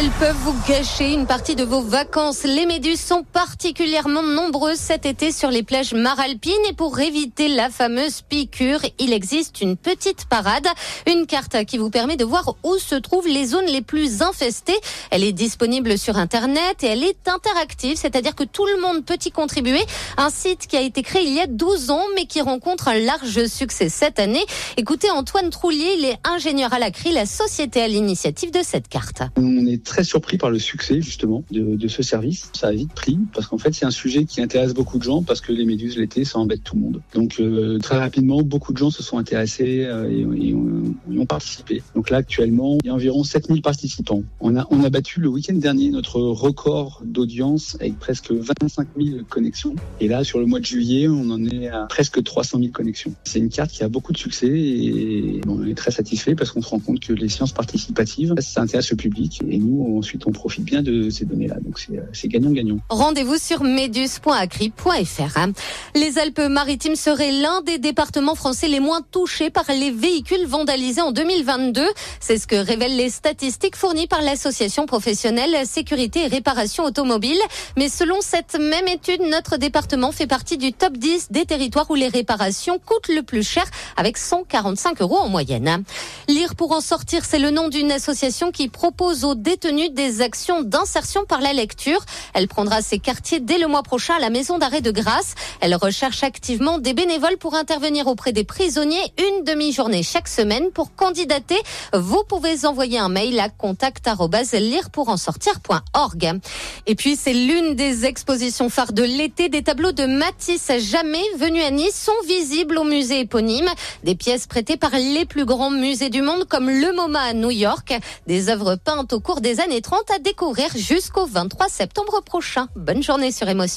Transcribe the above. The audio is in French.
Elles peuvent vous gâcher une partie de vos vacances. Les méduses sont particulièrement nombreuses cet été sur les plages maralpines et pour éviter la fameuse piqûre, il existe une petite parade, une carte qui vous permet de voir où se trouvent les zones les plus infestées. Elle est disponible sur internet et elle est interactive, c'est-à-dire que tout le monde peut y contribuer. Un site qui a été créé il y a 12 ans mais qui rencontre un large succès cette année. Écoutez Antoine Troulier, il est ingénieur à la CRI, la société à l'initiative de cette carte. Très surpris par le succès justement de, ce service. Ça a vite pris parce qu'en fait c'est un sujet qui intéresse beaucoup de gens parce que les méduses l'été ça embête tout le monde. Donc euh, très rapidement beaucoup de gens se sont intéressés euh, et, participé. Donc là actuellement il y a environ 7000 participants. On a, on a battu le week-end dernier notre record d'audience avec presque 25 000 connexions. Et là sur le mois de juillet on en est à presque 300 000 connexions. C'est une carte qui a beaucoup de succès et on est très satisfait parce qu'on se rend compte que les sciences participatives ça intéresse le public et nous ensuite on profite bien de ces données-là. Donc c'est gagnant-gagnant. Rendez-vous sur medus.acri.fr. Les Alpes-Maritimes seraient l'un des départements français les moins touchés par les véhicules vandalisés en 2022. C'est ce que révèlent les statistiques fournies par l'association professionnelle Sécurité et Réparation Automobile. Mais selon cette même étude, notre département fait partie du top 10 des territoires où les réparations coûtent le plus cher avec 145 euros en moyenne. Lire pour en sortir, c'est le nom d'une association qui propose aux détenus des actions d'insertion par la lecture. Elle prendra ses quartiers dès le mois prochain à la maison d'arrêt de Grasse. Elle recherche activement des bénévoles pour intervenir auprès des prisonniers une demi-journée chaque semaine. Pour vous pouvez envoyer un mail à contact@lirepourенsortir.org. Et puis c'est l'une des expositions phares de l'été. Des tableaux de Matisse jamais venus à Nice sont visibles au musée éponyme. Des pièces prêtées par les plus grands musées du monde comme le MoMA à New York. Des œuvres peintes au cours des années 30 à découvrir jusqu'au 23 septembre prochain. Bonne journée sur Émotion.